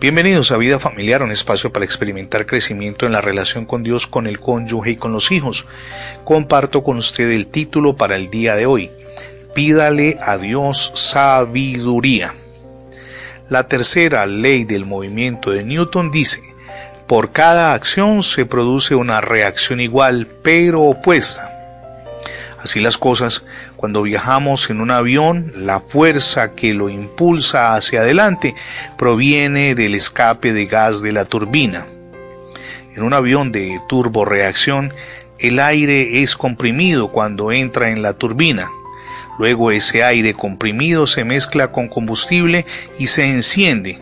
Bienvenidos a Vida Familiar, un espacio para experimentar crecimiento en la relación con Dios, con el cónyuge y con los hijos. Comparto con usted el título para el día de hoy. Pídale a Dios sabiduría. La tercera ley del movimiento de Newton dice, por cada acción se produce una reacción igual pero opuesta. Así las cosas, cuando viajamos en un avión, la fuerza que lo impulsa hacia adelante proviene del escape de gas de la turbina. En un avión de turboreacción, el aire es comprimido cuando entra en la turbina. Luego ese aire comprimido se mezcla con combustible y se enciende.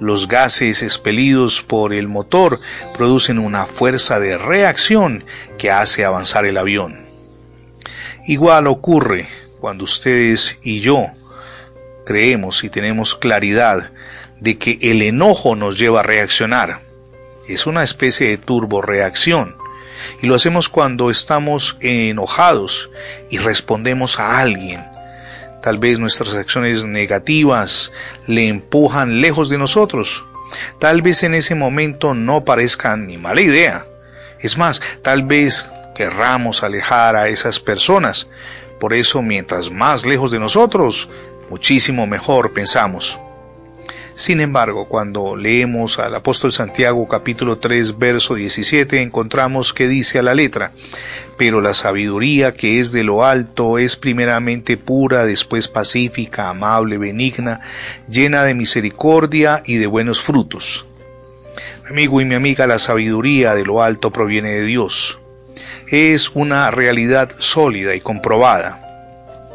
Los gases expelidos por el motor producen una fuerza de reacción que hace avanzar el avión. Igual ocurre cuando ustedes y yo creemos y tenemos claridad de que el enojo nos lleva a reaccionar. Es una especie de turboreacción. Y lo hacemos cuando estamos enojados y respondemos a alguien. Tal vez nuestras acciones negativas le empujan lejos de nosotros. Tal vez en ese momento no parezcan ni mala idea. Es más, tal vez querramos alejar a esas personas. Por eso, mientras más lejos de nosotros, muchísimo mejor pensamos. Sin embargo, cuando leemos al apóstol Santiago capítulo 3 verso 17 encontramos que dice a la letra, pero la sabiduría que es de lo alto es primeramente pura, después pacífica, amable, benigna, llena de misericordia y de buenos frutos. amigo y mi amiga, la sabiduría de lo alto proviene de Dios es una realidad sólida y comprobada.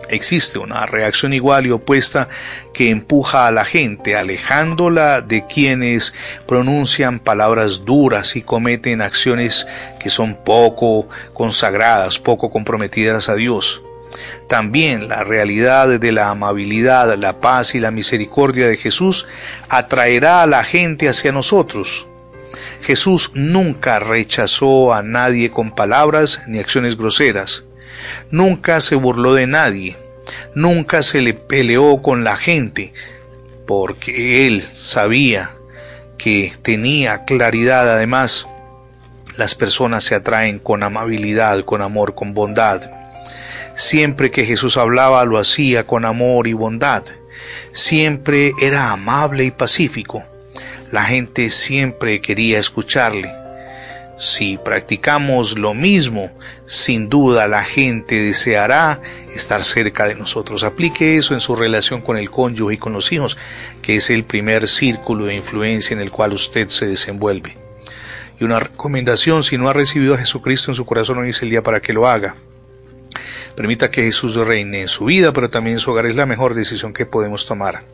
Existe una reacción igual y opuesta que empuja a la gente, alejándola de quienes pronuncian palabras duras y cometen acciones que son poco consagradas, poco comprometidas a Dios. También la realidad de la amabilidad, la paz y la misericordia de Jesús atraerá a la gente hacia nosotros. Jesús nunca rechazó a nadie con palabras ni acciones groseras. Nunca se burló de nadie. Nunca se le peleó con la gente, porque él sabía que tenía claridad además. Las personas se atraen con amabilidad, con amor, con bondad. Siempre que Jesús hablaba lo hacía con amor y bondad. Siempre era amable y pacífico la gente siempre quería escucharle. Si practicamos lo mismo, sin duda la gente deseará estar cerca de nosotros. Aplique eso en su relación con el cónyuge y con los hijos, que es el primer círculo de influencia en el cual usted se desenvuelve. Y una recomendación, si no ha recibido a Jesucristo en su corazón, hoy es el día para que lo haga. Permita que Jesús reine en su vida, pero también en su hogar es la mejor decisión que podemos tomar.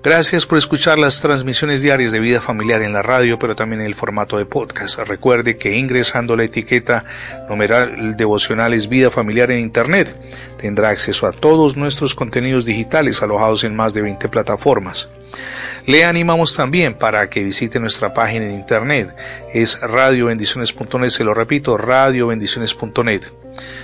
Gracias por escuchar las transmisiones diarias de vida familiar en la radio, pero también en el formato de podcast. Recuerde que ingresando la etiqueta numeral devocionales vida familiar en Internet, tendrá acceso a todos nuestros contenidos digitales alojados en más de 20 plataformas. Le animamos también para que visite nuestra página en Internet. Es radiobendiciones.net, se lo repito, radiobendiciones.net.